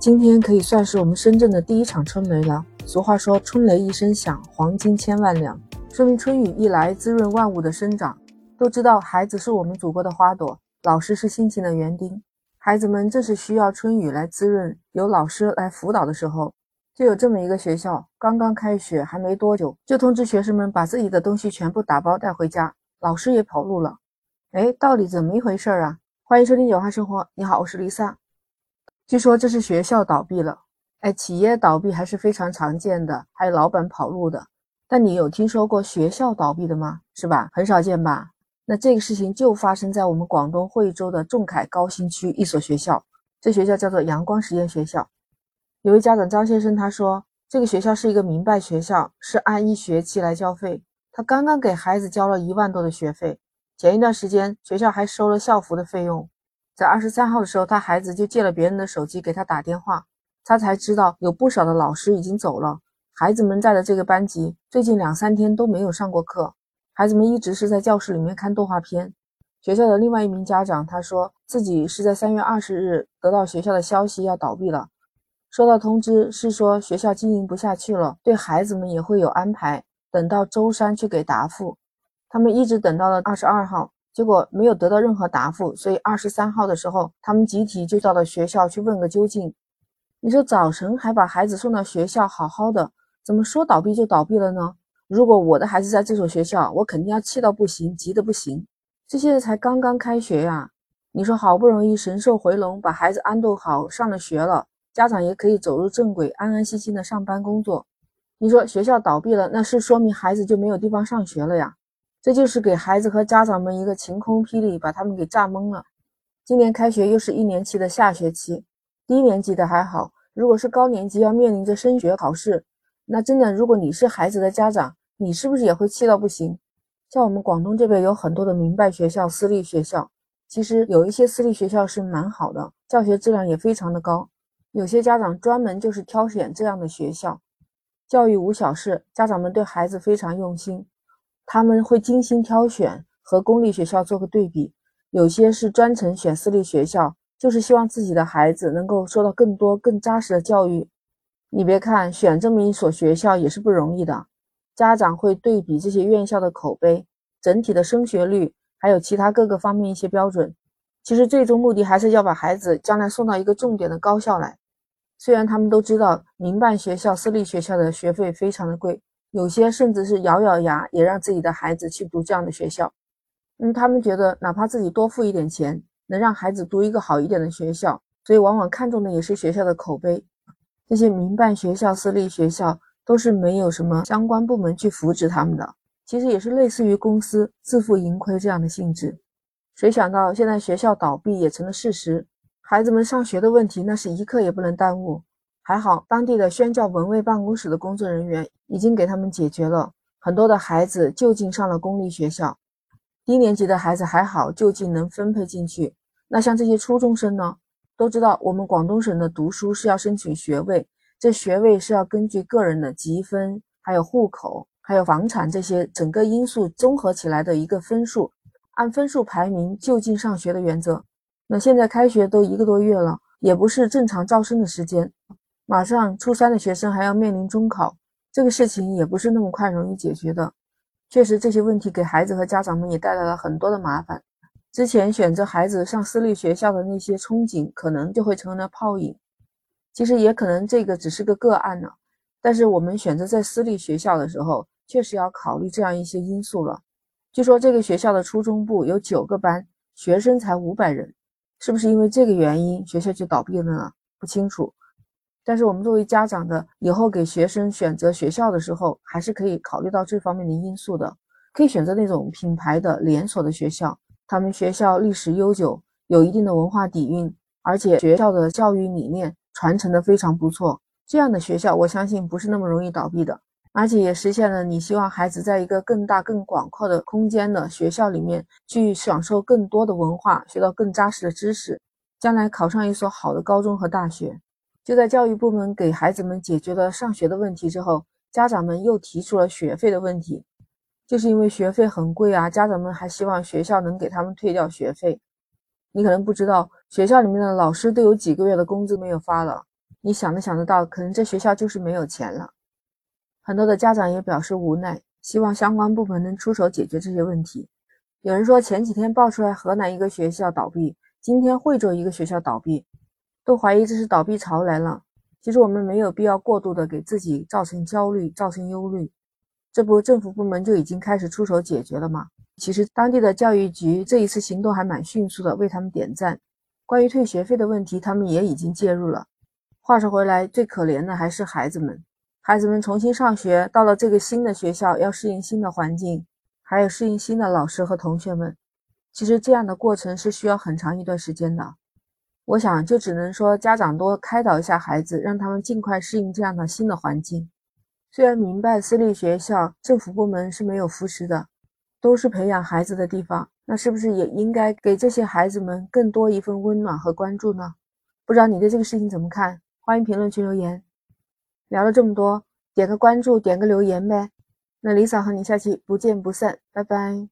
今天可以算是我们深圳的第一场春雷了。俗话说“春雷一声响，黄金千万两”，说明春雨一来，滋润万物的生长。都知道，孩子是我们祖国的花朵，老师是辛勤的园丁。孩子们正是需要春雨来滋润，有老师来辅导的时候。就有这么一个学校，刚刚开学还没多久，就通知学生们把自己的东西全部打包带回家，老师也跑路了。哎，到底怎么一回事啊？欢迎收听有话生活，你好，我是丽萨。据说这是学校倒闭了，哎，企业倒闭还是非常常见的，还有老板跑路的。但你有听说过学校倒闭的吗？是吧？很少见吧？那这个事情就发生在我们广东惠州的仲恺高新区一所学校，这学校叫做阳光实验学校。有位家长张先生他说，这个学校是一个民办学校，是按一学期来交费。他刚刚给孩子交了一万多的学费，前一段时间学校还收了校服的费用。在二十三号的时候，他孩子就借了别人的手机给他打电话，他才知道有不少的老师已经走了，孩子们在的这个班级最近两三天都没有上过课，孩子们一直是在教室里面看动画片。学校的另外一名家长他说自己是在三月二十日得到学校的消息要倒闭了，收到通知是说学校经营不下去了，对孩子们也会有安排，等到周三去给答复。他们一直等到了二十二号。结果没有得到任何答复，所以二十三号的时候，他们集体就到了学校去问个究竟。你说早晨还把孩子送到学校好好的，怎么说倒闭就倒闭了呢？如果我的孩子在这所学校，我肯定要气到不行，急得不行。这些才刚刚开学呀，你说好不容易神兽回笼，把孩子安顿好，上了学了，家长也可以走入正轨，安安心心的上班工作。你说学校倒闭了，那是说明孩子就没有地方上学了呀？这就是给孩子和家长们一个晴空霹雳，把他们给炸懵了。今年开学又是一年期的下学期，低年级的还好，如果是高年级要面临着升学考试，那真的，如果你是孩子的家长，你是不是也会气到不行？像我们广东这边有很多的民办学校、私立学校，其实有一些私立学校是蛮好的，教学质量也非常的高。有些家长专门就是挑选这样的学校，教育无小事，家长们对孩子非常用心。他们会精心挑选和公立学校做个对比，有些是专程选私立学校，就是希望自己的孩子能够受到更多更扎实的教育。你别看选这么一所学校也是不容易的，家长会对比这些院校的口碑、整体的升学率，还有其他各个方面一些标准。其实最终目的还是要把孩子将来送到一个重点的高校来。虽然他们都知道民办学校、私立学校的学费非常的贵。有些甚至是咬咬牙也让自己的孩子去读这样的学校，嗯，他们觉得哪怕自己多付一点钱，能让孩子读一个好一点的学校，所以往往看重的也是学校的口碑。这些民办学校、私立学校都是没有什么相关部门去扶持他们的，其实也是类似于公司自负盈亏这样的性质。谁想到现在学校倒闭也成了事实，孩子们上学的问题那是一刻也不能耽误。还好，当地的宣教文卫办公室的工作人员已经给他们解决了很多的孩子就近上了公立学校，低年级的孩子还好就近能分配进去。那像这些初中生呢？都知道我们广东省的读书是要申请学位，这学位是要根据个人的积分、还有户口、还有房产这些整个因素综合起来的一个分数，按分数排名就近上学的原则。那现在开学都一个多月了，也不是正常招生的时间。马上初三的学生还要面临中考，这个事情也不是那么快容易解决的。确实，这些问题给孩子和家长们也带来了很多的麻烦。之前选择孩子上私立学校的那些憧憬，可能就会成了泡影。其实也可能这个只是个个案呢。但是我们选择在私立学校的时候，确实要考虑这样一些因素了。据说这个学校的初中部有九个班，学生才五百人，是不是因为这个原因学校就倒闭了呢？不清楚。但是我们作为家长的，以后给学生选择学校的时候，还是可以考虑到这方面的因素的。可以选择那种品牌的连锁的学校，他们学校历史悠久，有一定的文化底蕴，而且学校的教育理念传承的非常不错。这样的学校，我相信不是那么容易倒闭的，而且也实现了你希望孩子在一个更大、更广阔的空间的学校里面去享受更多的文化，学到更扎实的知识，将来考上一所好的高中和大学。就在教育部门给孩子们解决了上学的问题之后，家长们又提出了学费的问题，就是因为学费很贵啊，家长们还希望学校能给他们退掉学费。你可能不知道，学校里面的老师都有几个月的工资没有发了，你想都想得到，可能这学校就是没有钱了。很多的家长也表示无奈，希望相关部门能出手解决这些问题。有人说，前几天爆出来河南一个学校倒闭，今天惠州一个学校倒闭，都怀疑这是倒闭潮来了。其实我们没有必要过度的给自己造成焦虑、造成忧虑，这不政府部门就已经开始出手解决了吗？其实当地的教育局这一次行动还蛮迅速的，为他们点赞。关于退学费的问题，他们也已经介入了。话说回来，最可怜的还是孩子们，孩子们重新上学，到了这个新的学校，要适应新的环境。还有适应新的老师和同学们，其实这样的过程是需要很长一段时间的。我想就只能说家长多开导一下孩子，让他们尽快适应这样的新的环境。虽然明白私立学校政府部门是没有扶持的，都是培养孩子的地方，那是不是也应该给这些孩子们更多一份温暖和关注呢？不知道你对这个事情怎么看？欢迎评论区留言。聊了这么多，点个关注，点个留言呗。那李嫂和你下期不见不散，拜拜。